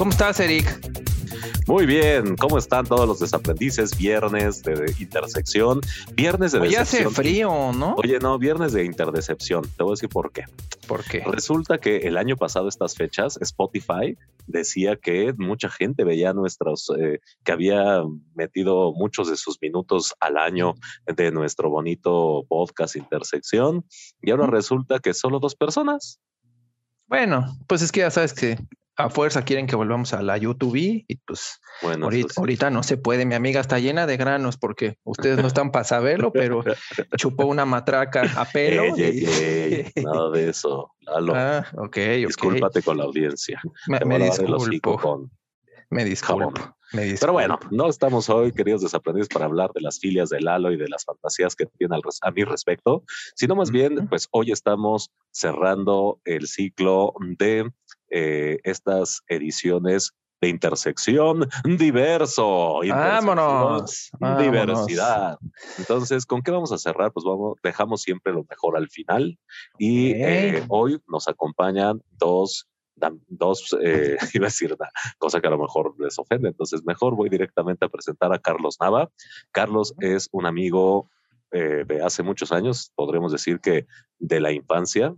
¿Cómo estás, Eric? Muy bien, ¿cómo están todos los desaprendices? Viernes de intersección, viernes de decepción. hace frío, ¿no? Oye, no, viernes de interdecepción. Te voy a decir por qué. ¿Por qué? Resulta que el año pasado, estas fechas, Spotify decía que mucha gente veía nuestros, eh, que había metido muchos de sus minutos al año de nuestro bonito podcast Intersección. Y ahora resulta que solo dos personas. Bueno, pues es que ya sabes que a fuerza quieren que volvamos a la YouTube y pues Bueno, ahorita, eso sí. ahorita no se puede. Mi amiga está llena de granos porque ustedes no están para saberlo, pero chupó una matraca a pelo. Ey, ey, y- ey, nada de eso. Lalo, ah, ok, ok. discúlpate con la audiencia. Me, disculpo, con- me disculpo, jabón. me disculpo. Pero bueno, no estamos hoy, queridos desaprendidos, para hablar de las filias de Lalo y de las fantasías que tiene al a mi respecto, sino más bien, pues hoy estamos cerrando el ciclo de eh, estas ediciones de intersección diverso. Vámonos, vámonos. Diversidad. Entonces, ¿con qué vamos a cerrar? Pues vamos, dejamos siempre lo mejor al final. Y eh, hoy nos acompañan dos, dos eh, iba a decir una cosa que a lo mejor les ofende. Entonces, mejor voy directamente a presentar a Carlos Nava. Carlos es un amigo eh, de hace muchos años, podremos decir que de la infancia,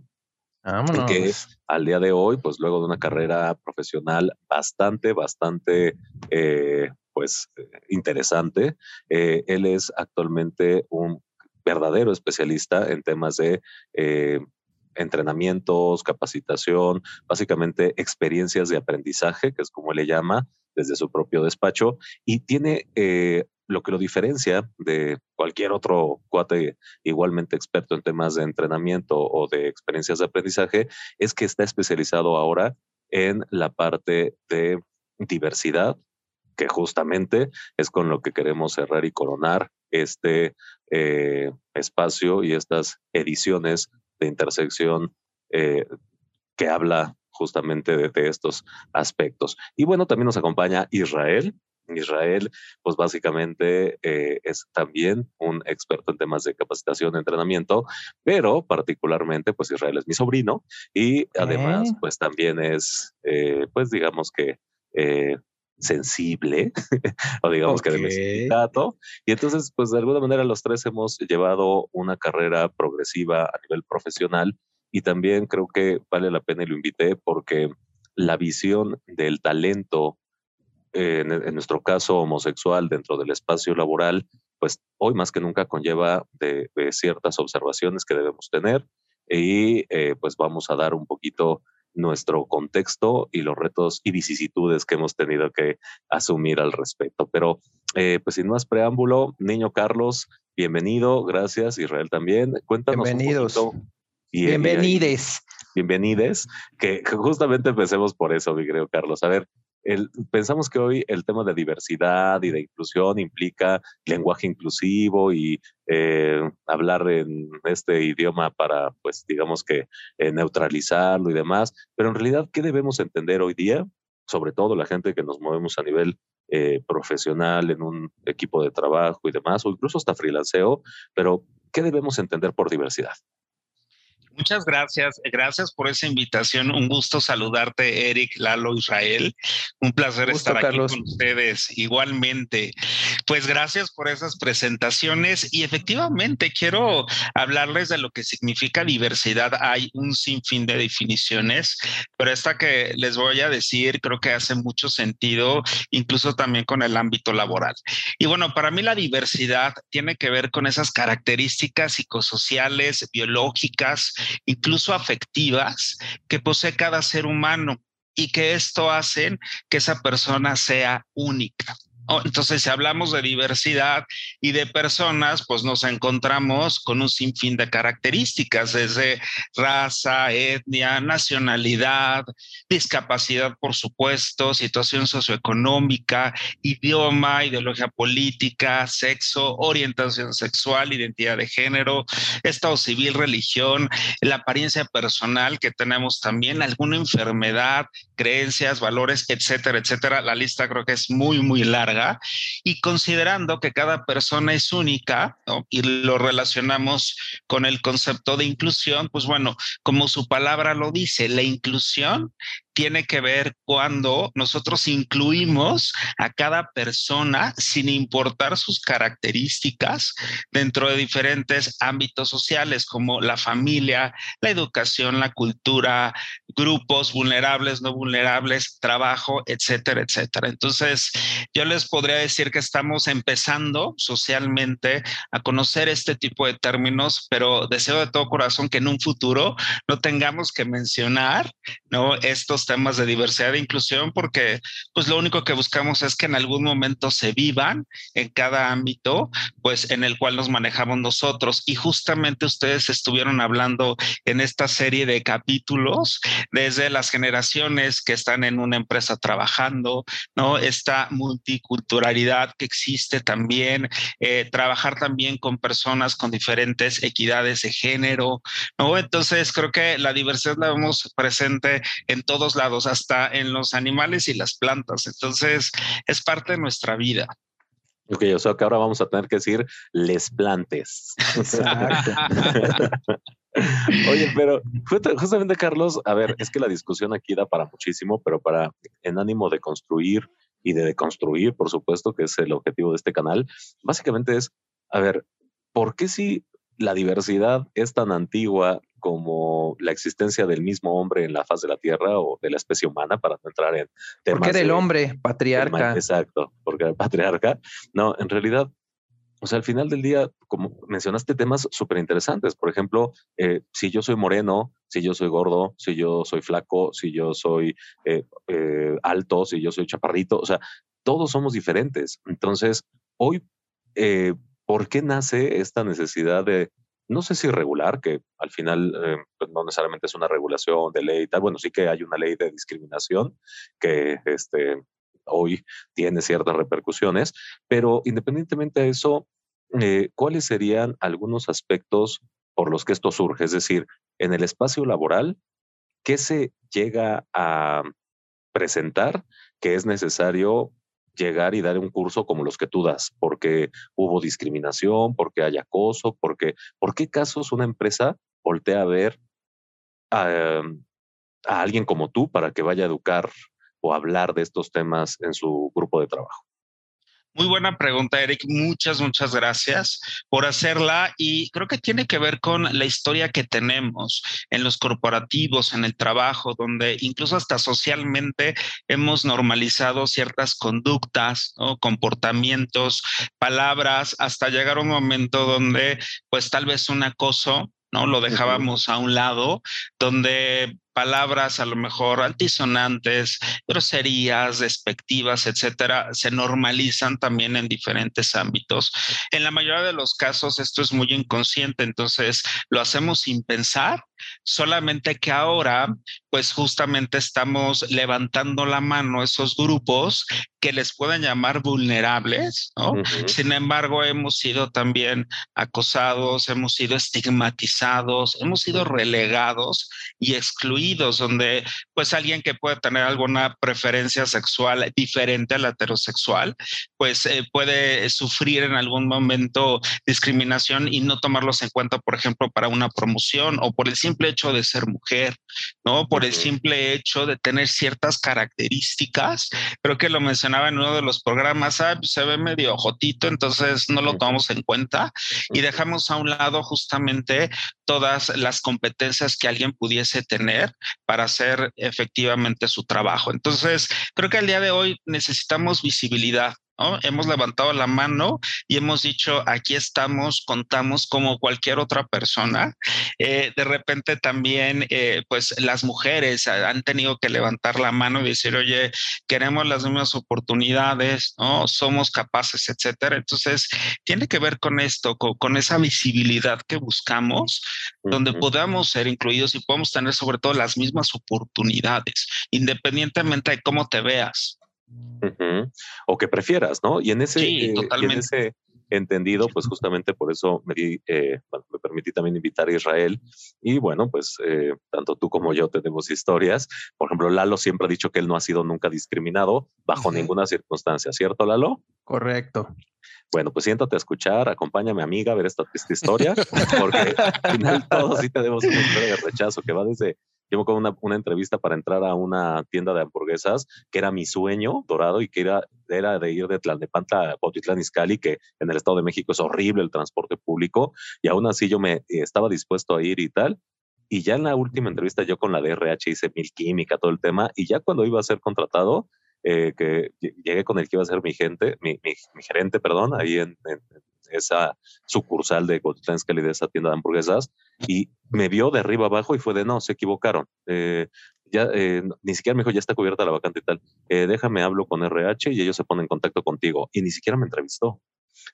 Vámonos. que al día de hoy, pues luego de una carrera profesional bastante, bastante, eh, pues eh, interesante, eh, él es actualmente un verdadero especialista en temas de entrenamientos, capacitación, básicamente experiencias de aprendizaje, que es como le llama desde su propio despacho, y tiene eh, lo que lo diferencia de cualquier otro cuate igualmente experto en temas de entrenamiento o de experiencias de aprendizaje, es que está especializado ahora en la parte de diversidad, que justamente es con lo que queremos cerrar y coronar este eh, espacio y estas ediciones de intersección eh, que habla justamente de, de estos aspectos. Y bueno, también nos acompaña Israel. Israel, pues básicamente eh, es también un experto en temas de capacitación, entrenamiento, pero particularmente, pues Israel es mi sobrino y además, Ok. pues también es, eh, pues digamos que eh, sensible, o digamos que de sindicato. Y entonces, pues de alguna manera los tres hemos llevado una carrera progresiva a nivel profesional y también creo que vale la pena y lo invité porque la visión del talento, eh, en, en nuestro caso homosexual, dentro del espacio laboral, pues hoy más que nunca conlleva de, de ciertas observaciones que debemos tener y eh, pues vamos a dar un poquito nuestro contexto y los retos y vicisitudes que hemos tenido que asumir al respecto. Pero eh, pues sin más preámbulo, niño Carlos, bienvenido, gracias, Israel también. Cuéntanos Bienvenidos. un poquito. Bienvenides. bienvenides, que que justamente empecemos por eso, mi querido Carlos. A ver, el- pensamos que hoy el tema de diversidad y de inclusión implica lenguaje inclusivo y eh, hablar en este idioma para, pues, digamos que eh, neutralizarlo y demás, pero en realidad, ¿qué debemos entender hoy día? Sobre todo la gente que nos movemos a nivel eh, profesional en un equipo de trabajo y demás, o incluso hasta freelanceo, pero ¿qué debemos entender por diversidad? Muchas gracias. Gracias por esa invitación. Un gusto saludarte, Eric, Lalo, Israel. Un placer Gusto, estar aquí Carlos. con ustedes. Igualmente. Pues gracias por esas presentaciones y efectivamente quiero hablarles de lo que significa diversidad. Hay un sinfín de definiciones, pero esta que les voy a decir creo que hace mucho sentido, incluso también con el ámbito laboral. Y bueno, para mí la diversidad tiene que ver con esas características psicosociales, biológicas, incluso afectivas que posee cada ser humano y que esto hacen que esa persona sea única. Oh, entonces, si hablamos de diversidad y de personas, pues nos encontramos con un sinfín de características, desde raza, etnia, nacionalidad, discapacidad, por supuesto, situación socioeconómica, idioma, ideología política, sexo, orientación sexual, identidad de género, estado civil, religión, la apariencia personal que tenemos también, alguna enfermedad, creencias, valores, etcétera, etcétera. La lista creo que es muy, muy larga y considerando que cada persona es única y lo relacionamos con el concepto de inclusión, pues bueno, como su palabra lo dice, la inclusión tiene que ver cuando nosotros incluimos a cada persona sin importar sus características dentro de diferentes ámbitos sociales como la familia, la educación, la cultura, grupos vulnerables, no vulnerables, trabajo, etcétera, etcétera. Entonces, yo les podría decir que estamos empezando socialmente a conocer este tipo de términos, pero deseo de todo corazón que en un futuro no tengamos que mencionar, ¿no? Estos temas de diversidad e inclusión porque pues lo único que buscamos es que en algún momento se vivan en cada ámbito, pues en el cual nos manejamos nosotros. Y justamente ustedes estuvieron hablando en esta serie de capítulos desde las generaciones que están en una empresa trabajando, ¿no? Esta multiculturalidad que existe también, eh, trabajar también con personas con diferentes equidades de género, ¿no? Entonces creo que la diversidad la vemos presente en todos lados, hasta en los animales y las plantas. Entonces es parte de nuestra vida. Ok, o sea que ahora vamos a tener que decir les plantes. Oye, pero justamente Carlos, a ver, es que la discusión aquí da para muchísimo, pero para en ánimo de construir y de deconstruir, por supuesto, que es el objetivo de este canal, básicamente es, a ver, ¿por qué si la diversidad es tan antigua como la existencia del mismo hombre en la faz de la Tierra o de la especie humana, para no entrar en temas. Porque era el hombre, patriarca. exacto, porque era el patriarca. No, en realidad, o sea, al final del día, como mencionaste temas súper interesantes, por ejemplo, eh, si yo soy moreno, si yo soy gordo, si yo soy flaco, si yo soy eh, eh, alto, si yo soy chaparrito, o sea, todos somos diferentes. Entonces, hoy, ¿por qué nace esta necesidad de no sé si regular, que al final eh, pues, no necesariamente es una regulación de ley y tal, bueno, sí que hay una ley de discriminación que este, hoy tiene ciertas repercusiones, pero independientemente de eso, eh, ¿cuáles serían algunos aspectos por los que esto surge? Es decir, en el espacio laboral, ¿qué se llega a presentar que es necesario llegar y dar un curso como los que tú das, porque hubo discriminación, porque hay acoso, porque, ¿por qué casos una empresa voltea a ver a, a alguien como tú para que vaya a educar o hablar de estos temas en su grupo de trabajo? Muy buena pregunta, Eric. Muchas, muchas gracias por hacerla. Y creo que tiene que ver con la historia que tenemos en los corporativos, en el trabajo, donde incluso hasta socialmente hemos normalizado ciertas conductas, comportamientos, palabras, hasta llegar a un momento donde pues tal vez un acoso ¿no? Lo dejábamos a un lado, donde palabras a lo mejor altisonantes, groserías, despectivas, etcétera, se normalizan también en diferentes ámbitos. En la mayoría de los casos esto es muy inconsciente, entonces lo hacemos sin pensar, solamente que ahora pues justamente estamos levantando la mano a esos grupos que les pueden llamar vulnerables, ¿no? Sin embargo, hemos sido también acosados, hemos sido estigmatizados, hemos sido relegados y excluidos donde pues alguien que puede tener alguna preferencia sexual diferente a la heterosexual, pues eh, puede sufrir en algún momento discriminación y no tomarlos en cuenta, por ejemplo, para una promoción o por el simple hecho de ser mujer, ¿no? Por el simple hecho de tener ciertas características. Creo que lo mencionaba en uno de los programas, ah, pues, se ve medio jotito, entonces no lo tomamos en cuenta y dejamos a un lado justamente todas las competencias que alguien pudiese tener para hacer efectivamente su trabajo. Entonces, creo que al día de hoy necesitamos visibilidad. Hemos levantado la mano y hemos dicho, aquí estamos, contamos como cualquier otra persona. Eh, de repente también, eh, pues las mujeres han tenido que levantar la mano y decir, oye, queremos las mismas oportunidades, ¿no? Somos capaces, etcétera. Entonces, tiene que ver con esto, con, esa visibilidad que buscamos, donde podamos ser incluidos y podamos tener sobre todo las mismas oportunidades, independientemente de cómo te veas. O que prefieras, ¿no? Y en ese, eh, en ese entendido, pues justamente por eso me, eh, me permití también invitar a Israel. Y bueno, pues eh, tanto tú como yo tenemos historias. Por ejemplo, Lalo siempre ha dicho que él no ha sido nunca discriminado bajo ninguna circunstancia, ¿cierto, Lalo? Correcto. Bueno, pues siéntate a escuchar, acompáñame amiga a ver esta, esta historia, porque al final todos sí tenemos una historia de rechazo que va desde Yo me acuerdo una, una entrevista para entrar a una tienda de hamburguesas que era mi sueño dorado y que era, era de ir de Tlalnepantla a Cuautitlán Izcalli, que en el Estado de México es horrible el transporte público, y aún así yo me estaba dispuesto a ir y tal. Y ya en la última entrevista yo con la DRH hice mil química, todo el tema, y ya cuando iba a ser contratado, eh, que llegué con el que iba a ser mi gente, mi, mi, gerente, perdón, ahí en, esa sucursal de Cotitlán de esa tienda de hamburguesas, y me vio de arriba abajo y fue de no, se equivocaron. Eh, ya, eh, ni siquiera me dijo, ya está cubierta la vacante y tal. déjame, hablo con RH y ellos se ponen en contacto contigo. Y ni siquiera me entrevistó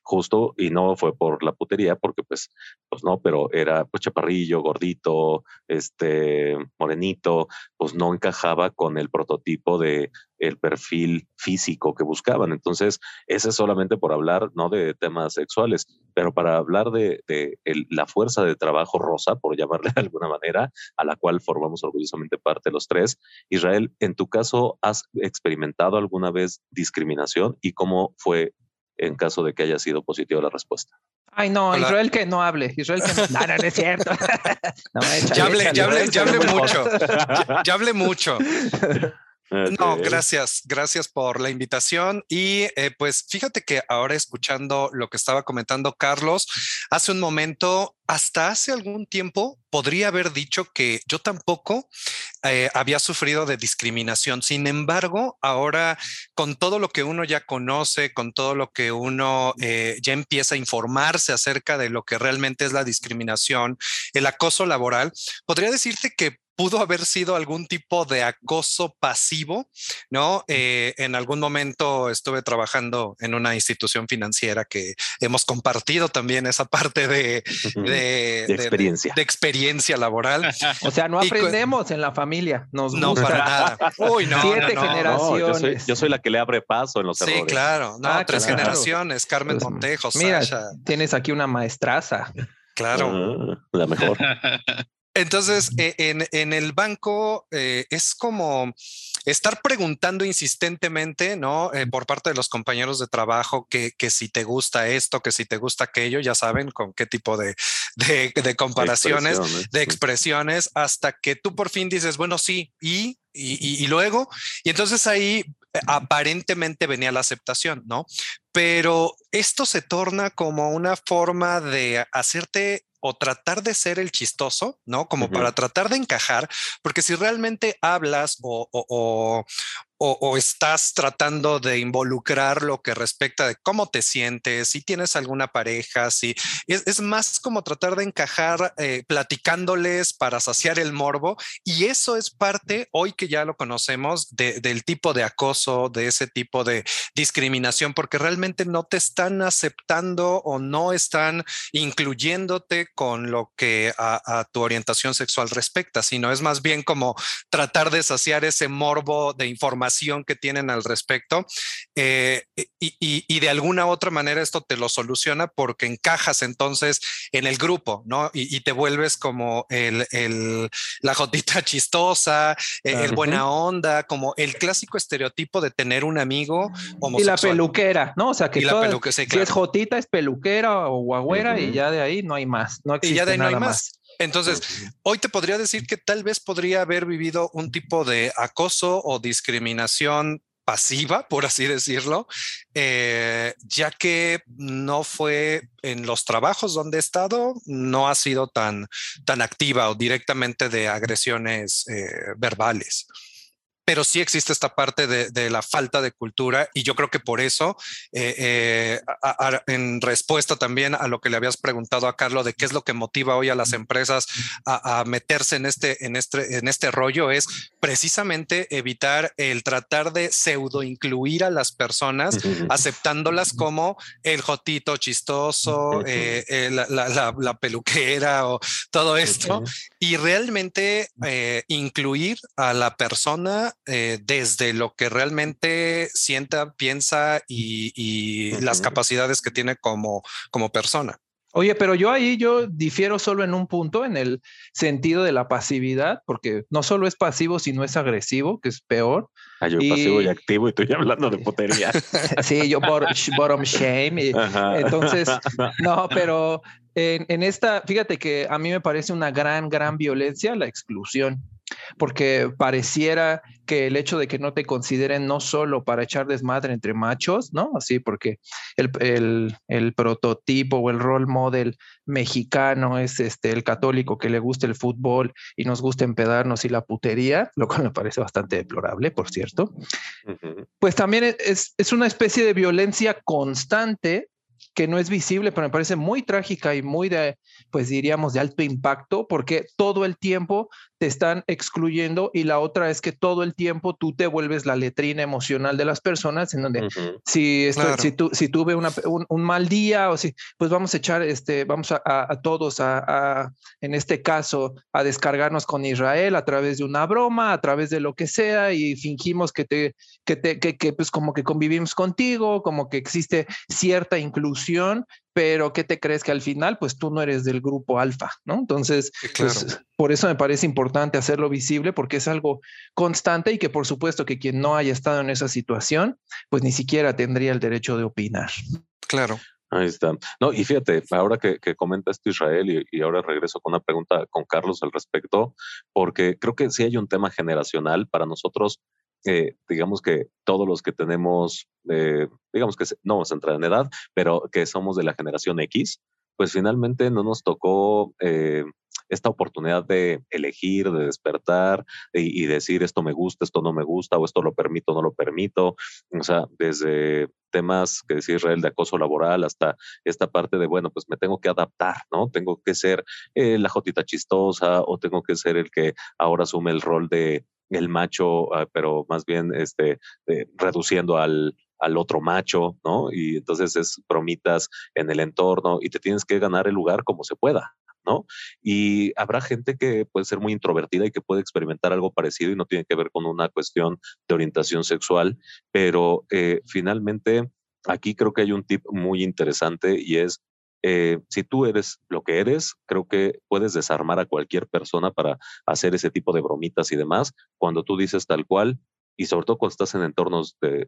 justo y no fue por la putería, porque pues, pues no, pero era pues chaparrillo, gordito, este, morenito, pues no encajaba con el prototipo de el perfil físico que buscaban. Entonces, ese es solamente por hablar, no de temas sexuales, pero para hablar de, de la fuerza de trabajo rosa, por llamarle de alguna manera, a la cual formamos orgullosamente parte los tres. Israel, en tu caso, ¿has experimentado alguna vez discriminación y cómo fue en caso de que haya sido positiva la respuesta. Ay, no, Israel que no hable. Israel que no, no, no es cierto. ya hable, ya hable, ya hable mucho. Ya, hable mucho. No, gracias, gracias por la invitación. Y eh, pues fíjate que ahora escuchando lo que estaba comentando Carlos, hace un momento, hasta hace algún tiempo, podría haber dicho que yo tampoco eh, había sufrido de discriminación. Sin embargo, ahora con todo lo que uno ya conoce, con todo lo que uno eh, ya empieza a informarse acerca de lo que realmente es la discriminación, el acoso laboral, podría decirte que pudo haber sido algún tipo de acoso pasivo, ¿no? Eh, en algún momento estuve trabajando en una institución financiera que hemos compartido también esa parte de, de, experiencia. De, experiencia laboral. O sea, no aprendemos en la familia, nos No, para nada. Uy, no, Siete generaciones. yo, soy, la que le abre paso en los Sí, claro. No, ah, tres generaciones. Carmen pues, Montejo, mira, tienes aquí una maestraza. Claro. Ah, la mejor. Entonces, e, en, el banco eh, es como estar preguntando insistentemente, ¿no? Eh, por parte de los compañeros de trabajo que, si te gusta esto, que si te gusta aquello, ya saben con qué tipo de, comparaciones, de expresiones, hasta que tú por fin dices, bueno, sí, y, y, y luego, y entonces ahí eh, aparentemente venía la aceptación, ¿no? Pero esto se torna como una forma de hacerte o tratar de ser el chistoso, ¿no? Como para tratar de encajar, porque si realmente hablas o, o, o, estás tratando de involucrar lo que respecta de cómo te sientes, si tienes alguna pareja, si es, más como tratar de encajar eh, platicándoles para saciar el morbo y eso es parte hoy que ya lo conocemos del tipo de acoso, de ese tipo de discriminación, porque realmente no te están aceptando o no están incluyéndote con lo que a, a tu orientación sexual respecta, sino es más bien como tratar de saciar ese morbo de información que tienen al respecto eh, y, de alguna u otra manera esto te lo soluciona porque encajas entonces en el grupo, ¿no? Y, te vuelves como el, la jotita chistosa, el, buena onda, como el clásico estereotipo de tener un amigo homosexual. Y la peluquera, ¿no? O sea, que si es jotita es peluquera o guagüera y ya de ahí no hay más, no existe y ya de ahí no hay más. Entonces, hoy te podría decir que tal vez podría haber vivido un tipo de acoso o discriminación pasiva, por así decirlo, eh, ya que no fue en los trabajos donde he estado, no ha sido tan, tan activa o directamente de agresiones eh, verbales pero sí existe esta parte de, la falta de cultura y yo creo que por eso, eh, eh, en respuesta también a lo que le habías preguntado a Carlos de qué es lo que motiva hoy a las empresas a, meterse en este, en, este, en este rollo, es precisamente evitar el tratar de pseudo incluir a las personas, aceptándolas como el jotito chistoso, eh, la, peluquera o todo esto, y realmente incluir a la persona eh, desde lo que realmente sienta, piensa y, las capacidades que tiene como, como persona. Oye, pero yo ahí yo difiero solo en un punto, en el sentido de la pasividad, porque no solo es pasivo, sino es agresivo, que es peor. Ah, yo pasivo y activo y estoy hablando de potería. sí, yo bottom shame. entonces, no, pero en, en, esta, fíjate que a mí me parece una gran, gran violencia la exclusión. Porque pareciera que el hecho de que no te consideren no solo para echar desmadre entre machos, ¿no? Así, porque el, el, prototipo o el role model mexicano es este, el católico que le gusta el fútbol y nos gusta empedarnos y la putería, lo cual me parece bastante deplorable, por cierto. Pues también es, es una especie de violencia constante que no es visible, pero me parece muy trágica y muy de, pues diríamos, de alto impacto, porque todo el tiempo te están excluyendo y la otra es que todo el tiempo tú te vuelves la letrina emocional de las personas en donde si, si, tú, si tuve una, un, mal día o si, pues vamos a echar, este, vamos a, a, todos a, en este caso, a descargarnos con Israel a través de una broma, a través de lo que sea y fingimos que te, que te, que, que pues como que convivimos contigo, como que existe cierta inclusión, pero ¿qué te crees que al final, pues tú no eres del grupo alfa, ¿no? Entonces, pues, por eso me parece importante hacerlo visible, porque es algo constante y que por supuesto que quien no haya estado en esa situación, pues ni siquiera tendría el derecho de opinar. Claro. Ahí está. No, y fíjate, ahora que, que comenta esto Israel y, y, ahora regreso con una pregunta con Carlos al respecto, porque creo que sí hay un tema generacional para nosotros eh, digamos que todos los que tenemos, eh, digamos que no vamos a entrar en edad, pero que somos de la generación X, pues finalmente no nos tocó eh, esta oportunidad de elegir, de despertar y, y, decir esto me gusta, esto no me gusta, o esto lo permito, no lo permito. O sea, desde temas que decía Israel de acoso laboral hasta esta parte de, bueno, pues me tengo que adaptar, ¿no? Tengo que ser la jotita chistosa o tengo que ser el que ahora asume el rol de el macho, ah, pero más bien este, eh, reduciendo al, al otro macho, ¿no? Y entonces es bromitas en el entorno y te tienes que ganar el lugar como se pueda, ¿no? Y habrá gente que puede ser muy introvertida y que puede experimentar algo parecido y no tiene que ver con una cuestión de orientación sexual, pero eh, finalmente aquí creo que hay un tip muy interesante y es eh, si tú eres lo que eres, creo que puedes desarmar a cualquier persona para hacer ese tipo de bromitas y demás. Cuando tú dices tal cual, y sobre todo cuando estás en entornos de,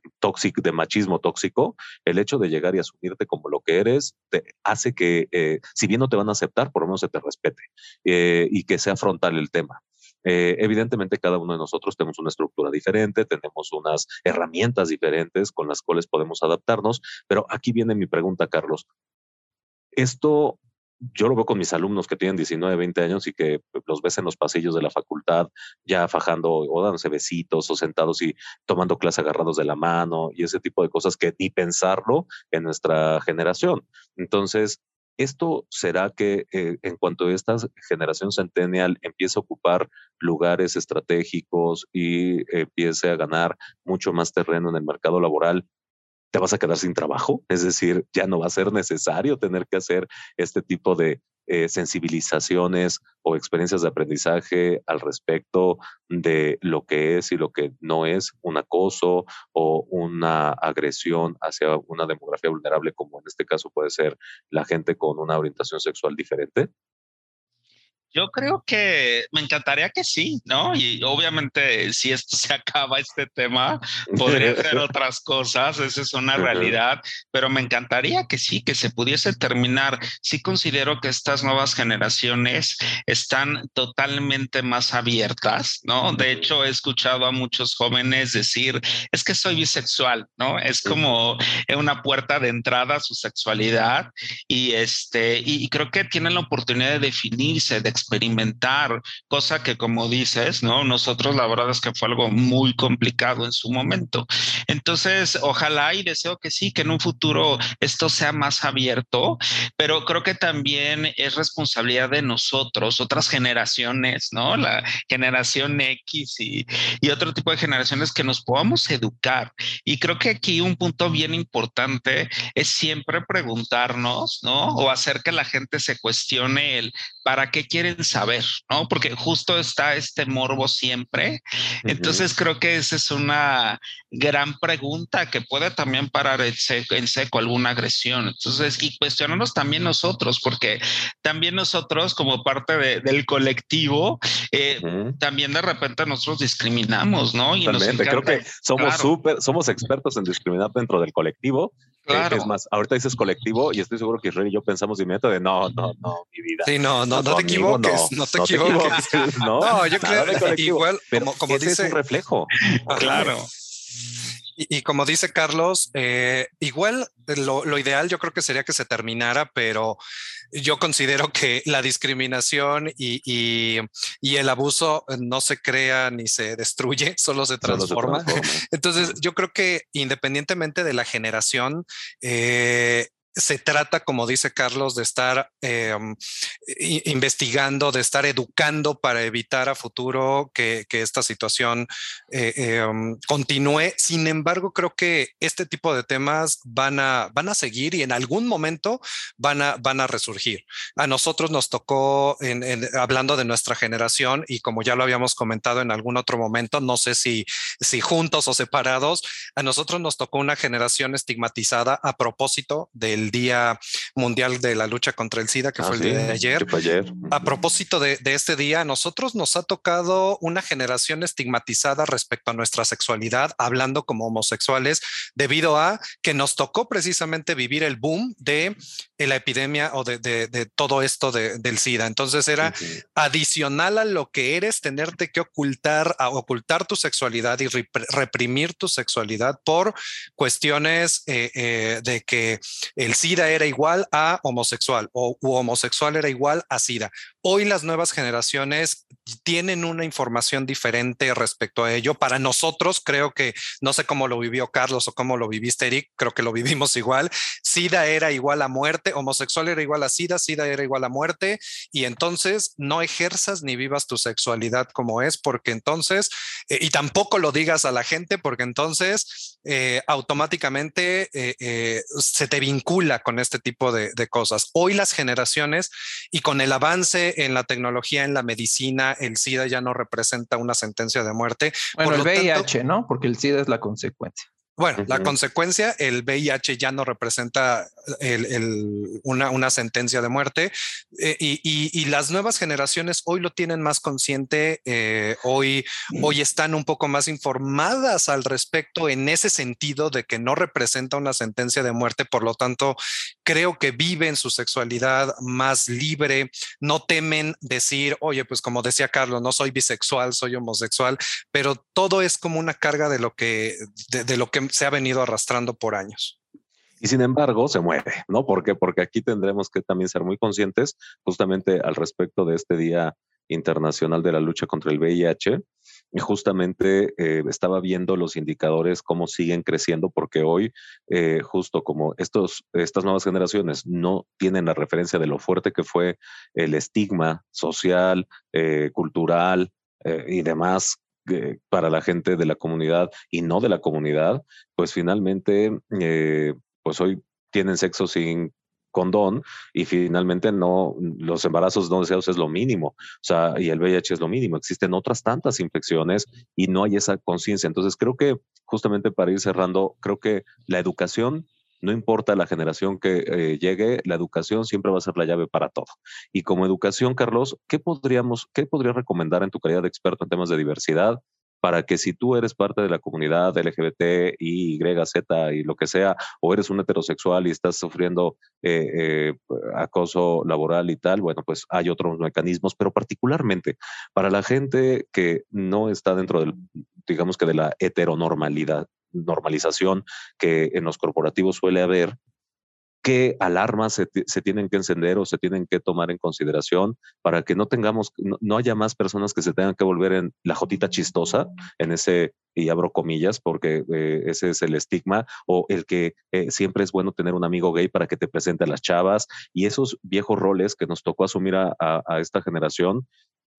machismo tóxico, el hecho de llegar y asumirte como lo que eres te hace que, eh, si bien no te van a aceptar, por lo menos se te respete eh, y que sea frontal el tema. Evidentemente, cada uno de nosotros tenemos una estructura diferente, tenemos unas herramientas diferentes con las cuales podemos adaptarnos, pero aquí viene mi pregunta, Carlos. Esto yo lo veo con mis alumnos que tienen 19, 20 años y que los ves en los pasillos de la facultad ya fajando o dándose besitos o sentados y tomando clase agarrados de la mano y ese tipo de cosas que ni pensarlo en nuestra generación. Entonces, ¿esto será que eh, en cuanto esta generación centennial empiece a ocupar lugares estratégicos y empiece a ganar mucho más terreno en el mercado laboral, te vas a quedar sin trabajo, es decir, ya no va a ser necesario tener que hacer este tipo de eh, sensibilizaciones o experiencias de aprendizaje al respecto de lo que es y lo que no es un acoso o una agresión hacia una demografía vulnerable, como en este caso puede ser la gente con una orientación sexual diferente? Yo creo que me encantaría que sí, ¿no? Y obviamente si esto se acaba, este tema, podría ser otras cosas, esa es una realidad, pero me encantaría que sí, que se pudiese terminar. Sí considero que estas nuevas generaciones están totalmente más abiertas, ¿no? De hecho, he escuchado a muchos jóvenes decir, es que soy bisexual, ¿no? Es como una puerta de entrada a su sexualidad y este, y, creo que tienen la oportunidad de definirse, de experimentar, cosa que como dices, ¿no? Nosotros la verdad es que fue algo muy complicado en su momento. Entonces, ojalá y deseo que sí, que en un futuro esto sea más abierto, pero creo que también es responsabilidad de nosotros, otras generaciones, ¿no? La generación X y, y otro tipo de generaciones que nos podamos educar. Y creo que aquí un punto bien importante es siempre preguntarnos, ¿no? O hacer que la gente se cuestione el para qué quieren saber, ¿no? Porque justo está este morbo siempre. Entonces creo que esa es una gran pregunta que puede también parar en seco, alguna agresión. Entonces, y cuestionarnos también nosotros, porque también nosotros como parte del colectivo, eh, también de repente nosotros discriminamos, ¿no? Y creo que somos súper, somos expertos en discriminar dentro del colectivo. Eh, claro. Es más, ahorita dices colectivo y estoy seguro que Israel y yo pensamos de inmediato de no, no, no, mi vida. Sí, no, no, no, te equivoques. equivoques, no, te, equivoques. no, yo creo que igual, como, como dice. Es un reflejo. Claro. Y, como dice Carlos, eh, igual lo, ideal yo creo que sería que se terminara, pero yo considero que la discriminación y, el abuso no se crea ni se destruye, solo se transforma. Entonces, yo creo que independientemente de la generación, eh, se trata, como dice Carlos, de estar em, investigando, de estar educando para evitar a futuro que, esta situación eh, em, continúe. Sin embargo, creo que este tipo de temas van a, van a seguir y en algún momento van a, van a resurgir. A nosotros nos tocó, hablando de nuestra generación, y como ya lo habíamos comentado en algún otro momento, no sé si, si juntos o separados, a nosotros nos tocó una generación estigmatizada a propósito del el Día Mundial de la Lucha contra el SIDA, que ah, fue el día de ayer. A propósito de, este día, a nosotros nos ha tocado una generación estigmatizada respecto a nuestra sexualidad, hablando como homosexuales, debido a que nos tocó precisamente vivir el boom de la epidemia o de, todo esto del SIDA. Entonces era adicional a lo que eres, tenerte que ocultar, a ocultar tu sexualidad y reprimir tu sexualidad por cuestiones eh, eh, de que el SIDA era igual a homosexual o homosexual era igual a SIDA. Hoy las nuevas generaciones tienen una información diferente respecto a ello. Para nosotros, creo que, no sé cómo lo vivió Carlos o cómo lo viviste, Eric, creo que lo vivimos igual. SIDA era igual a muerte, homosexual era igual a SIDA, SIDA era igual a muerte, y entonces no ejerzas ni vivas tu sexualidad como es, porque entonces, eh, y tampoco lo digas a la gente, porque entonces eh, automáticamente eh, se te vincula con este tipo de, de cosas. Hoy las generaciones y con el avance en la tecnología, en la medicina, el SIDA ya no representa una sentencia de muerte. Bueno, el VIH, ¿no? Porque el SIDA es la consecuencia. Bueno, la consecuencia, el VIH ya no representa una, sentencia de muerte eh, y, las nuevas generaciones hoy lo tienen más consciente, eh, hoy, hoy están un poco más informadas al respecto en ese sentido de que no representa una sentencia de muerte, por lo tanto, creo que viven su sexualidad más libre, no temen decir, oye, pues como decía Carlos, no soy bisexual, soy homosexual, pero todo es como una carga de lo que, de lo que se ha venido arrastrando por años. Y sin embargo, se mueve, ¿no? Porque aquí tendremos que también ser muy conscientes justamente al respecto de este Día Internacional de la Lucha contra el VIH. Y justamente eh, estaba viendo los indicadores cómo siguen creciendo, porque hoy, eh, justo como estos, estas nuevas generaciones no tienen la referencia de lo fuerte que fue el estigma social, eh, cultural y demás para la gente de la comunidad y no de la comunidad, pues finalmente, eh, pues hoy tienen sexo sin condón y finalmente no, los embarazos no deseados es lo mínimo, o sea, y el VIH es lo mínimo. Existen otras tantas infecciones y no hay esa conciencia. Entonces, creo que justamente para ir cerrando, creo que la educación no importa la generación que eh, llegue, la educación siempre va a ser la llave para todo. Y como educación, Carlos, ¿qué podríamos, qué podrías recomendar en tu calidad de experto en temas de diversidad para que si tú eres parte de la comunidad LGBT, Y, Z y lo que sea, o eres un heterosexual y estás sufriendo eh, eh, acoso laboral y tal, bueno, pues hay otros mecanismos, pero particularmente para la gente que no está dentro del, digamos que de la heteronormalidad, normalización que en los corporativos suele haber, qué alarmas se, tienen que encender o se tienen que tomar en consideración para que no tengamos, no, haya más personas que se tengan que volver en la jotita chistosa, en ese, y abro comillas, porque eh, ese es el estigma, o el que eh, siempre es bueno tener un amigo gay para que te presente a las chavas, y esos viejos roles que nos tocó asumir a esta generación,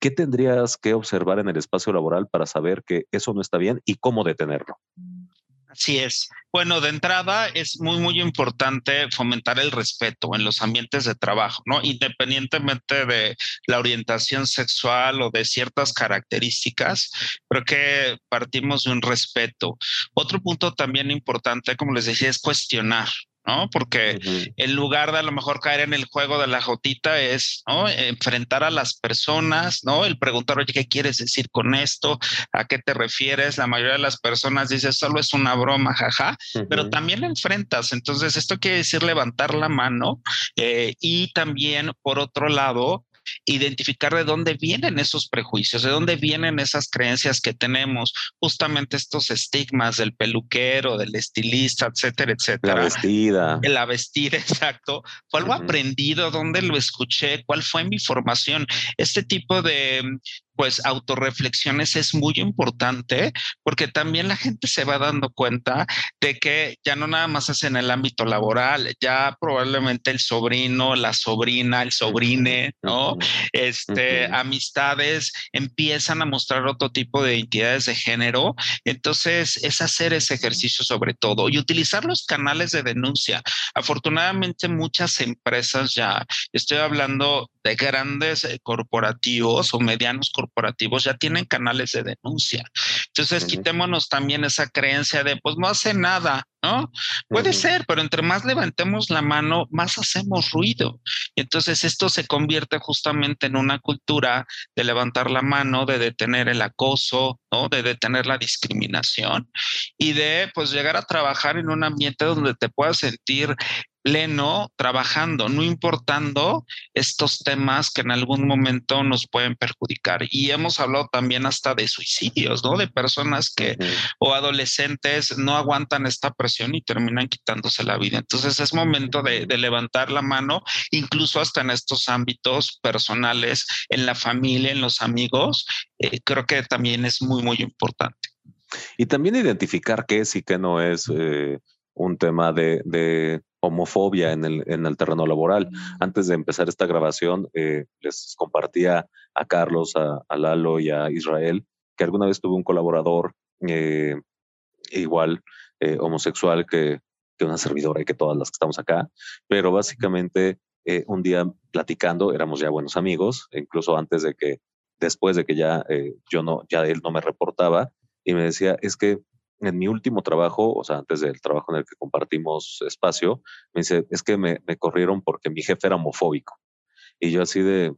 ¿qué tendrías que observar en el espacio laboral para saber que eso no está bien y cómo detenerlo? Así es. Bueno, de entrada es muy, muy importante fomentar el respeto en los ambientes de trabajo, ¿no? Independientemente de la orientación sexual o de ciertas características, creo que partimos de un respeto. Otro punto también importante, como les decía, es cuestionar, ¿no? Porque en lugar de a lo mejor caer en el juego de la jotita es, ¿no? Enfrentar a las personas, ¿no? El preguntar, oye, ¿qué quieres decir con esto? ¿A qué te refieres? La mayoría de las personas dice, solo es una broma, jaja, pero también enfrentas. Entonces, esto quiere decir levantar la mano eh, y también, por otro lado, identificar de dónde vienen esos prejuicios, de dónde vienen esas creencias que tenemos, justamente estos estigmas del peluquero, del estilista, etcétera, etcétera. La vestida. La vestida, exacto. Fue algo aprendido, dónde lo escuché, cuál fue mi formación. Este tipo de pues autorreflexiones es muy importante porque también la gente se va dando cuenta de que ya no nada más es en el ámbito laboral, ya probablemente el sobrino, la sobrina, el sobrine, ¿no? Este, amistades empiezan a mostrar otro tipo de identidades de género. Entonces, es hacer ese ejercicio sobre todo y utilizar los canales de denuncia. Afortunadamente, muchas empresas ya, estoy hablando de grandes eh, corporativos o medianos corporativos ya tienen canales de denuncia. Entonces, quitémonos también esa creencia de, pues no hace nada, ¿no? Puede ser, pero entre más levantemos la mano, más hacemos ruido. Y entonces esto se convierte justamente en una cultura de levantar la mano, de detener el acoso, ¿no? De detener la discriminación y de, pues, llegar a trabajar en un ambiente donde te puedas sentir pleno trabajando, no importando estos temas que en algún momento nos pueden perjudicar. Y hemos hablado también hasta de suicidios, ¿no? De personas que o adolescentes no aguantan esta presión y terminan quitándose la vida. Entonces es momento de, levantar la mano, incluso hasta en estos ámbitos personales, en la familia, en los amigos, eh, creo que también es muy, muy importante. Y también identificar qué es y qué no es eh, un tema de homofobia en el, en el terreno laboral. Antes de empezar esta grabación, eh, les compartía a Carlos, a, Lalo y a Israel que alguna vez tuve un colaborador eh, igual eh, homosexual que, que, una servidora y que todas las que estamos acá, pero básicamente un día platicando, éramos ya buenos amigos, incluso antes de que, después de que ya yo no, ya él no me reportaba, y me decía, es que en mi último trabajo, o sea, antes del trabajo en el que compartimos espacio, me dice, es que me, corrieron porque mi jefe era homofóbico. Y yo así de,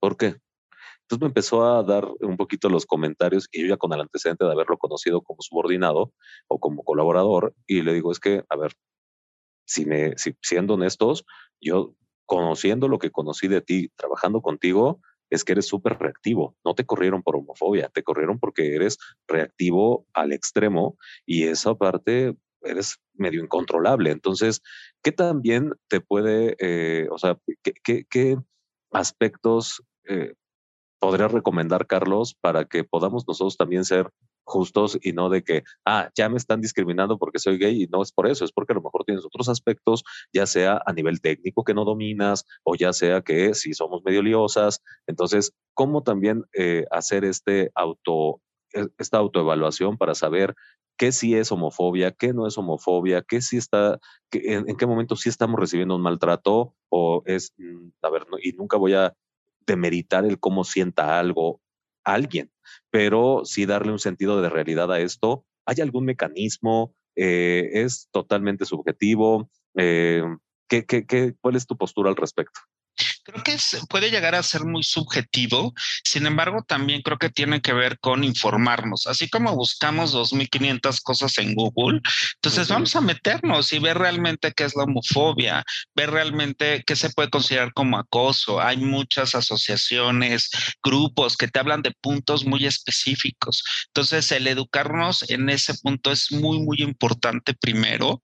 ¿por qué? Entonces me empezó a dar un poquito los comentarios y yo ya con el antecedente de haberlo conocido como subordinado o como colaborador y le digo, es que, a ver, si me, si, siendo honestos, yo conociendo lo que conocí de ti, trabajando contigo, es que eres súper reactivo. No te corrieron por homofobia, te corrieron porque eres reactivo al extremo y esa parte eres medio incontrolable. Entonces, ¿qué también te puede, eh, o sea, qué, aspectos eh, podrías recomendar, Carlos, para que podamos nosotros también ser justos y no de que, ah, ya me están discriminando porque soy gay y no es por eso, es porque a lo mejor tienes otros aspectos, ya sea a nivel técnico que no dominas o ya sea que si somos medio liosas. Entonces, ¿cómo también eh, hacer este auto, e, esta autoevaluación para saber qué sí es homofobia, qué no es homofobia, qué sí está, en, qué momento sí estamos recibiendo un maltrato o es, mm, a ver, y nunca voy a demeritar el cómo sienta algo alguien, pero sí darle un sentido de realidad a esto. ¿Hay algún mecanismo? Eh, ¿Es totalmente subjetivo? Eh, ¿qué, qué, cuál es tu postura al respecto? Creo que puede llegar a ser muy subjetivo, sin embargo, también creo que tiene que ver con informarnos, así como buscamos 2.500 cosas en Google, entonces vamos a meternos y ver realmente qué es la homofobia, ver realmente qué se puede considerar como acoso. Hay muchas asociaciones, grupos que te hablan de puntos muy específicos. Entonces, el educarnos en ese punto es muy, muy importante primero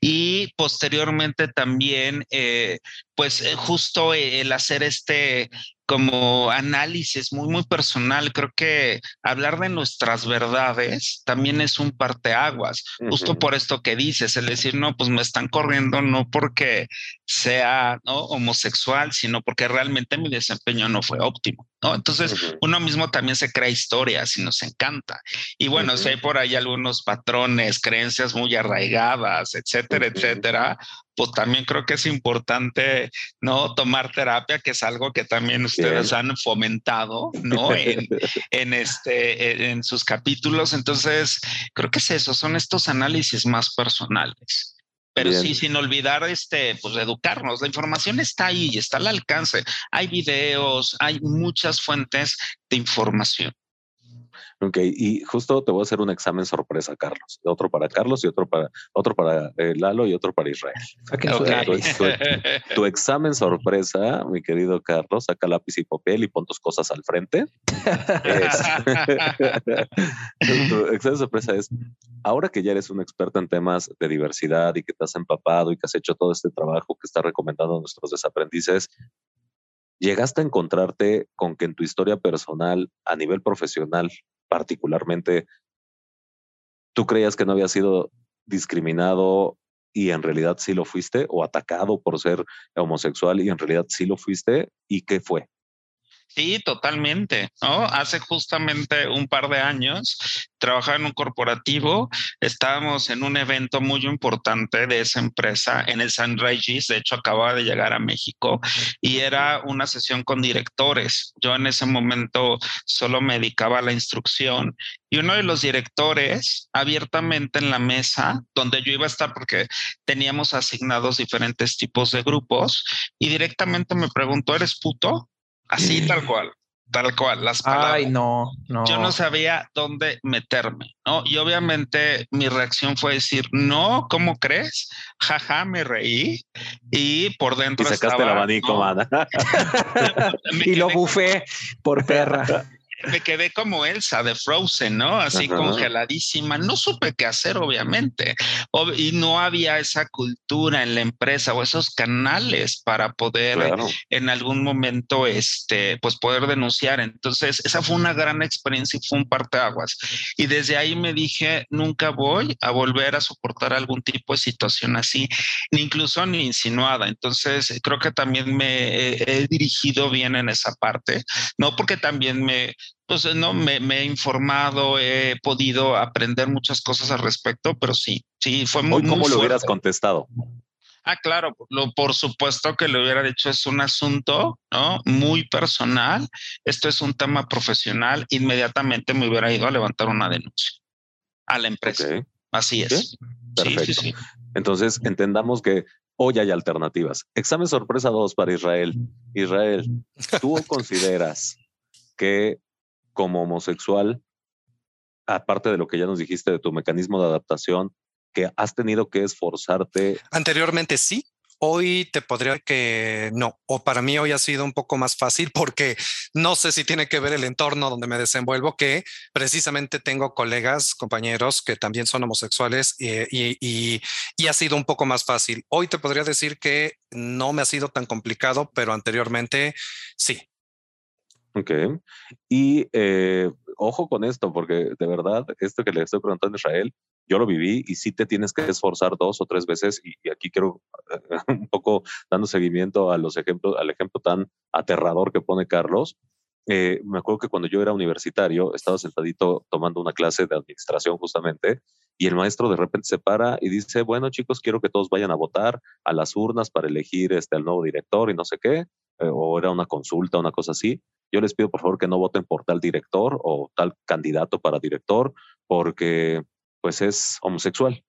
y posteriormente también, eh, pues eh, justo el hacer este como análisis muy, muy personal. Creo que hablar de nuestras verdades también es un parteaguas, justo por esto que dices, el decir, no, pues me están corriendo no porque sea homosexual, sino porque realmente mi desempeño no fue óptimo. ¿no? Entonces, uno mismo también se crea historias y nos encanta. Y bueno, si hay por ahí algunos patrones, creencias muy arraigadas, etcétera, etcétera, pues también creo que es importante, ¿no? Tomar terapia, que es algo que también ustedes han fomentado, ¿no? En, en, este, en sus capítulos. Entonces, creo que es eso, son estos análisis más personales. Pero sí, sin olvidar, este, pues educarnos. La información está ahí, está al alcance. Hay videos, hay muchas fuentes de información. Ok, y justo te voy a hacer un examen sorpresa, Carlos. Otro para Carlos y otro para otro para eh, Lalo y otro para Israel. Tu, examen sorpresa, mi querido Carlos, saca lápiz y papel y pon tus cosas al frente. tu examen sorpresa es, ahora que ya eres un experto en temas de diversidad y que te has empapado y que has hecho todo este trabajo que está recomendando a nuestros desaprendices, ¿llegaste a encontrarte con que en tu historia personal, a nivel profesional, particularmente, tú creías que no había sido discriminado y en realidad sí lo fuiste, o atacado por ser homosexual y en realidad sí lo fuiste, ¿y qué fue? Sí, totalmente. ¿no? Hace justamente un par de años trabajaba en un corporativo, estábamos en un evento muy importante de esa empresa en el San Regis, de hecho acababa de llegar a México y era una sesión con directores. Yo en ese momento solo me dedicaba a la instrucción y uno de los directores abiertamente en la mesa donde yo iba a estar porque teníamos asignados diferentes tipos de grupos y directamente me preguntó, ¿eres puto? Así, tal cual, tal cual, las palabras. Ay, no, no. Yo no sabía dónde meterme, ¿no? Y obviamente mi reacción fue decir, no, ¿cómo crees? Jaja, me reí y por dentro. Y sacaste el abanico, y lo bufé por perra me quedé como Elsa de Frozen, ¿no? Así congeladísima. No supe qué hacer, obviamente. y no había esa cultura en la empresa o esos canales para poder en algún momento, este, pues poder denunciar. Entonces, esa fue una gran experiencia y fue un parteaguas. Y desde ahí me dije, nunca voy a volver a soportar algún tipo de situación así, ni incluso ni insinuada. Entonces, creo que también me he dirigido bien en esa parte, ¿no? Porque también me, pues no me, he informado, he podido aprender muchas cosas al respecto, pero sí, sí, fue muy. ¿Cómo lo hubieras contestado? Ah, claro, lo, por supuesto que le hubiera dicho es un asunto ¿no? muy personal, esto es un tema profesional, inmediatamente me hubiera ido a levantar una denuncia a la empresa. Así es. Perfecto. Entonces, entendamos que hoy hay alternativas. Examen sorpresa 2 para Israel. Israel, ¿tú consideras que como homosexual, aparte de lo que ya nos dijiste de tu mecanismo de adaptación, que has tenido que esforzarte? Anteriormente sí. Hoy te podría que no, o para mí hoy ha sido un poco más fácil porque no sé si tiene que ver el entorno donde me desenvuelvo, que precisamente tengo colegas, compañeros que también son homosexuales eh, y, y, y ha sido un poco más fácil. Hoy te podría decir que no me ha sido tan complicado, pero anteriormente sí, Ok. Y eh, ojo con esto, porque de verdad, esto que le estoy preguntando a Israel, yo lo viví y sí te tienes que esforzar dos o tres veces. Y, aquí quiero un poco dando seguimiento a los ejemplos, al ejemplo tan aterrador que pone Carlos. Eh, me acuerdo que cuando yo era universitario estaba sentadito tomando una clase de administración justamente y el maestro de repente se para y dice, bueno chicos, quiero que todos vayan a votar a las urnas para elegir este, al nuevo director y no sé qué, eh, o era una consulta, una cosa así yo les pido por favor que no voten por tal director o tal candidato para director porque pues es homosexual.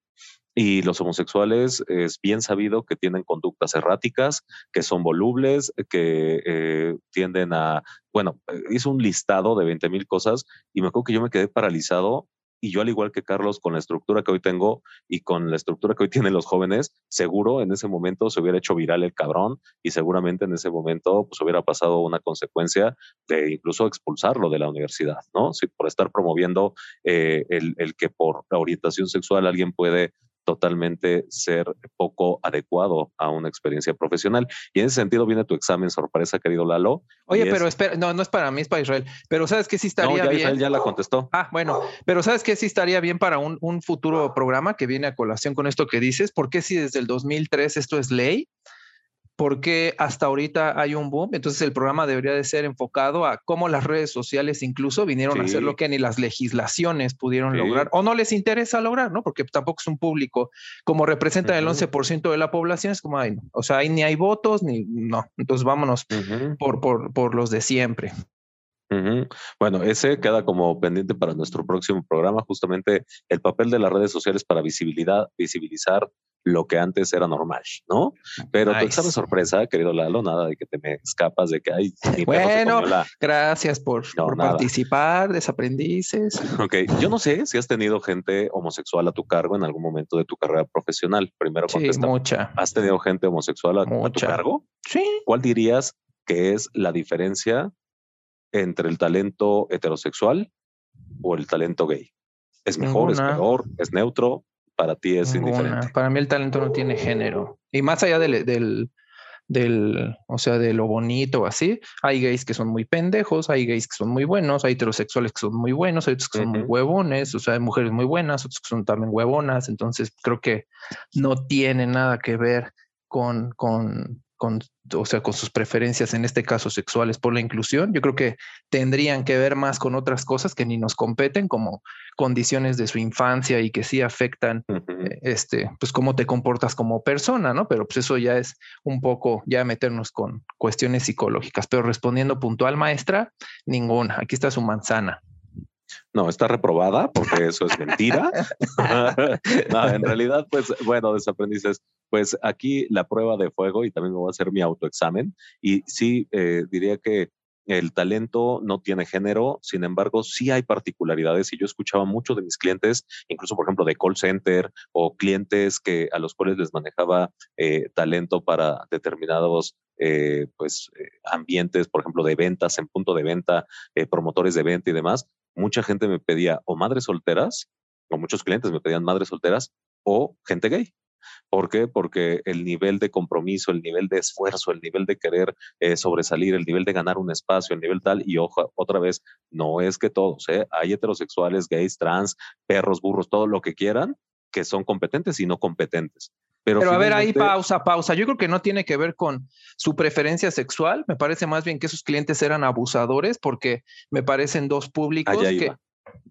Y los homosexuales es bien sabido que tienen conductas erráticas, que son volubles, que eh, tienden a, bueno, hizo un listado de 20 mil cosas y me acuerdo que yo me quedé paralizado y yo, al igual que Carlos, con la estructura que hoy tengo y con la estructura que hoy tienen los jóvenes, seguro en ese momento se hubiera hecho viral el cabrón y seguramente en ese momento pues hubiera pasado una consecuencia de incluso expulsarlo de la universidad, ¿no? Si por estar promoviendo eh, el, el que por orientación sexual alguien puede totalmente ser poco adecuado a una experiencia profesional. Y en ese sentido viene tu examen sorpresa, querido Lalo. Oye, pero espera, no, no es para mí, es para Israel. Pero sabes que sí estaría no, ya bien. Israel ya la contestó. Ah, bueno, pero sabes que sí estaría bien para un, un futuro programa que viene a colación con esto que dices. ¿Por qué si desde el 2003 esto es ley? Porque hasta ahorita hay un boom, entonces el programa debería de ser enfocado a cómo las redes sociales incluso vinieron a hacer lo que ni las legislaciones pudieron lograr o no les interesa lograr, ¿no? Porque tampoco es un público como representan el 11% de la población, es como, ay, no. o sea, ahí ni hay votos, ni, no, entonces vámonos por, por, por los de siempre. Bueno, ese queda como pendiente para nuestro próximo programa, justamente el papel de las redes sociales para visibilidad, visibilizar lo que antes era normal, ¿no? Pero tú sabes sorpresa, querido Lalo, nada de que te me escapas de que hay. Bueno, gracias por, participar, desaprendices. Ok, yo no sé si has tenido gente homosexual a tu cargo en algún momento de tu carrera profesional. Primero sí, mucha. ¿Has tenido gente homosexual a, tu cargo? Sí. ¿Cuál dirías que es la diferencia entre el talento heterosexual o el talento gay? ¿Es mejor, es peor, es neutro? Para ti es indiferente. Para mí el talento no tiene género. Y más allá del, del, del, o sea, de lo bonito o así, hay gays que son muy pendejos, hay gays que son muy buenos, hay heterosexuales que son muy buenos, hay otros que son muy huevones, o sea, hay mujeres muy buenas, otros que son también huevonas. Entonces creo que no tiene nada que ver con, con, con, o sea, con sus preferencias, en este caso sexuales, por la inclusión, yo creo que tendrían que ver más con otras cosas que ni nos competen, como condiciones de su infancia y que sí afectan, eh, este, pues cómo te comportas como persona, ¿no? Pero pues eso ya es un poco, ya meternos con cuestiones psicológicas. Pero respondiendo puntual, maestra, ninguna. Aquí está su manzana. No, está reprobada porque eso es mentira. no, en realidad, pues bueno, desaprendices, pues aquí la prueba de fuego y también me voy a hacer mi autoexamen y sí eh, diría que el talento no tiene género, sin embargo, sí hay particularidades y yo escuchaba mucho de mis clientes, incluso por ejemplo de call center o clientes que a los cuales les manejaba eh, talento para determinados eh, pues ambientes, por ejemplo, de ventas en punto de venta, promotores de venta y demás, mucha gente me pedía o madres solteras, o muchos clientes me pedían madres solteras, o gente gay. ¿Por qué? Porque el nivel de compromiso, el nivel de esfuerzo, el nivel de querer eh, sobresalir, el nivel de ganar un espacio, el nivel tal, y ojo, otra vez, no es que todos, ¿eh? hay heterosexuales, gays, trans, perros, burros, todo lo que quieran, que son competentes y no competentes. Pero, a ver, ahí pausa, pausa. Yo creo que no tiene que ver con su preferencia sexual. Me parece más bien que esos clientes eran abusadores porque me parecen dos públicos que...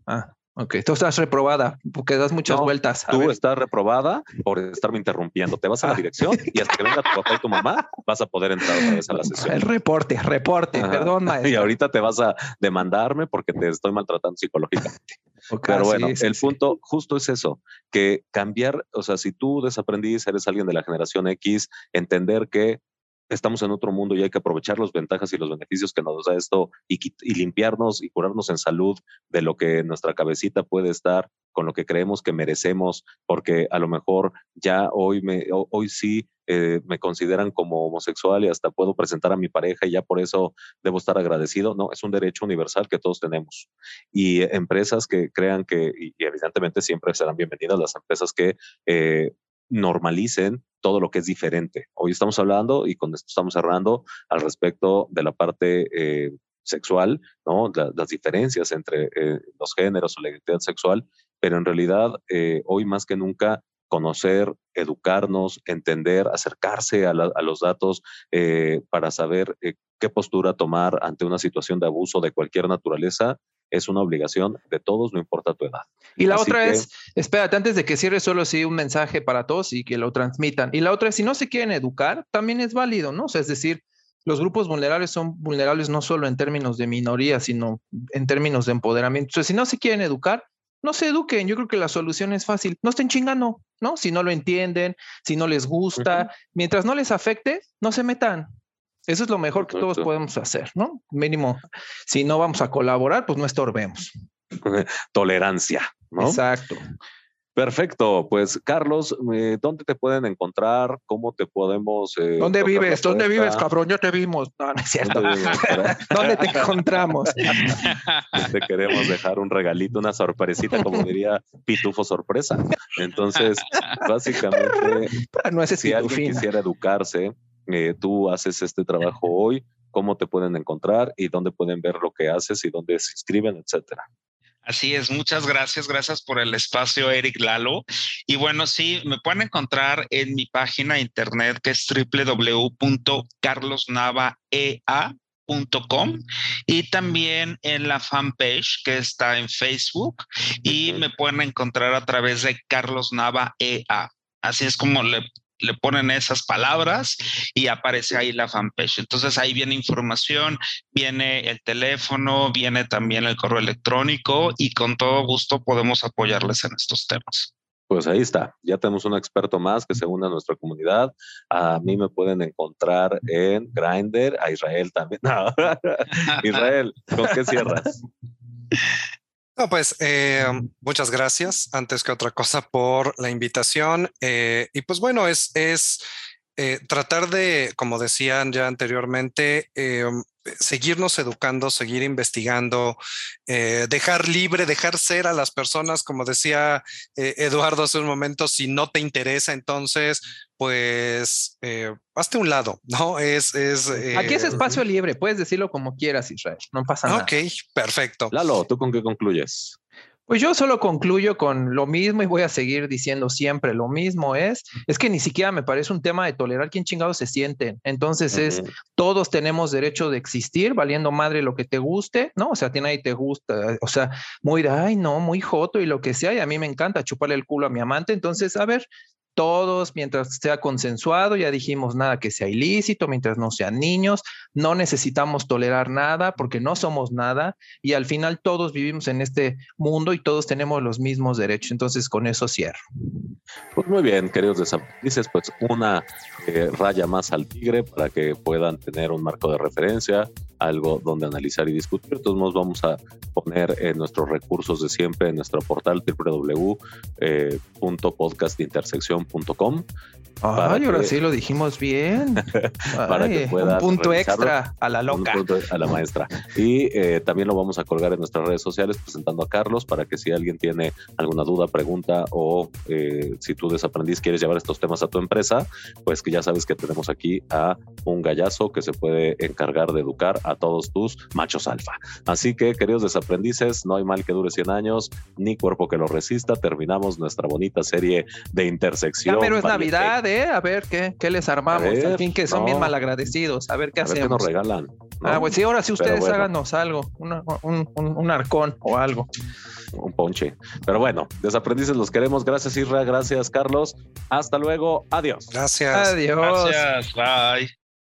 Ah, ok. Tú estás reprobada porque das muchas vueltas. tú estás reprobada por estarme interrumpiendo. Te vas a la ah. dirección y hasta que venga tu papá y tu mamá vas a poder entrar otra vez a la sesión. El reporte, reporte, perdón, Y ahorita te vas a demandarme porque te estoy maltratando psicológicamente. Pero bueno, el punto justo es eso, que cambiar, o sea, si tú desaprendís, eres alguien de la generación X, entender que estamos en otro mundo y hay que aprovechar las ventajas y los beneficios que nos da esto y, limpiarnos y curarnos en salud de lo que nuestra cabecita puede estar con lo que creemos que merecemos, porque a lo mejor ya hoy, me, hoy sí eh, me consideran como homosexual y hasta puedo presentar a mi pareja y ya por eso debo estar agradecido. No, es un derecho universal que todos tenemos. Y empresas que crean que, y, evidentemente siempre serán bienvenidas las empresas que eh, normalicen todo lo que es diferente. Hoy estamos hablando y con esto estamos cerrando al respecto de la parte eh, sexual, ¿no? las diferencias entre los géneros o la identidad sexual, pero en realidad hoy más que nunca conocer, educarnos, entender, acercarse a, los datos eh, para saber eh, qué postura tomar ante una situación de abuso de cualquier naturaleza es una obligación de todos, no importa tu edad. Y la otra es, espérate, antes de que cierre solo así un mensaje para todos y que lo transmitan. Y la otra es, si no se quieren educar, también es válido, ¿no? O sea, es decir, los grupos vulnerables son vulnerables no solo en términos de minoría, sino en términos de empoderamiento. Entonces, si no se quieren educar, no se eduquen. Yo creo que la solución es fácil. No estén chingando, ¿no? Si no lo entienden, si no les gusta, mientras no les afecte, no se metan. Eso es lo mejor que todos podemos hacer, ¿no? Mínimo, si no vamos a colaborar, pues no estorbemos. Tolerancia, ¿no? Exacto. Perfecto, pues Carlos, eh, ¿dónde te pueden encontrar? ¿Cómo te podemos... Eh, ¿Dónde vives? ¿Dónde vives, cabrón? Ya te vimos. No, no es cierto. ¿Dónde, te encontramos? te queremos dejar un regalito, una sorpresita, como diría Pitufo Sorpresa. Entonces, básicamente, no si alguien quisiera educarse, eh, tú haces este trabajo hoy, ¿cómo te pueden encontrar y dónde pueden ver lo que haces y dónde se inscriben, etcétera? Así es, muchas gracias, gracias por el espacio, Eric Lalo. Y bueno, sí, me pueden encontrar en mi página de internet que es www.carlosnavaea.com y también en la fanpage que está en Facebook y me pueden encontrar a través de Carlos Nava EA. Así es como le le ponen esas palabras y aparece ahí la fanpage. Entonces ahí viene información, viene el teléfono, viene también el correo electrónico y con todo gusto podemos apoyarles en estos temas. Pues ahí está, ya tenemos un experto más que se une a nuestra comunidad. A mí me pueden encontrar en Grindr, a Israel también. Israel, ¿con qué cierras? No, pues eh, muchas gracias, antes que otra cosa, por la invitación. Eh, y pues bueno, es, es eh, tratar de, como decían ya anteriormente, seguirnos educando, seguir investigando, eh, dejar libre, dejar ser a las personas, como decía eh, Eduardo hace un momento, si no te interesa, entonces, pues, eh, hazte un lado, ¿no? Es, es Aquí es espacio libre, puedes decirlo como quieras, Israel, no pasa nada. Ok, perfecto. Lalo, ¿tú con qué concluyes? Pues yo solo concluyo con lo mismo y voy a seguir diciendo siempre lo mismo es, es que ni siquiera me parece un tema de tolerar quién chingados se sienten. Entonces es, todos tenemos derecho de existir, valiendo madre lo que te guste, ¿no? O sea, a ti nadie te gusta, o sea, muy, ay, no, muy joto y lo que sea, y a mí me encanta chuparle el culo a mi amante. Entonces, a ver, todos, mientras sea consensuado, ya dijimos nada que sea ilícito, mientras no sean niños, no necesitamos tolerar nada porque no somos nada y al final todos vivimos en este mundo y todos tenemos los mismos derechos. Entonces con eso cierro. Pues muy bien, queridos desaprendices, pues una eh, raya más al tigre para que puedan tener un marco de referencia, algo donde analizar y discutir. Todos nos vamos a poner en nuestros recursos de siempre en nuestro portal www.podcastintersección.com Ay, ahora sí lo dijimos bien. para que pueda. Un punto extra a la loca. a la maestra. Y eh, también lo vamos a colgar en nuestras redes sociales presentando a Carlos para que si alguien tiene alguna duda, pregunta o eh, si tú desaprendiz quieres llevar estos temas a tu empresa, pues que ya sabes que tenemos aquí a un gallazo que se puede encargar de educar a todos tus machos alfa. Así que, queridos desaprendices, no hay mal que dure 100 años ni cuerpo que lo resista. Terminamos nuestra bonita serie de intersección. pero es Navidad, ¿eh? A ver qué, qué les armamos. Al fin que son bien malagradecidos. A ver qué hacemos. nos regalan. Ah, pues sí, ahora sí ustedes háganos algo, un, un, arcón o algo. Un ponche. Pero bueno, desaprendices los queremos. Gracias, Isra. Gracias, Carlos. Hasta luego. Adiós. Gracias. Adiós. Gracias. Bye.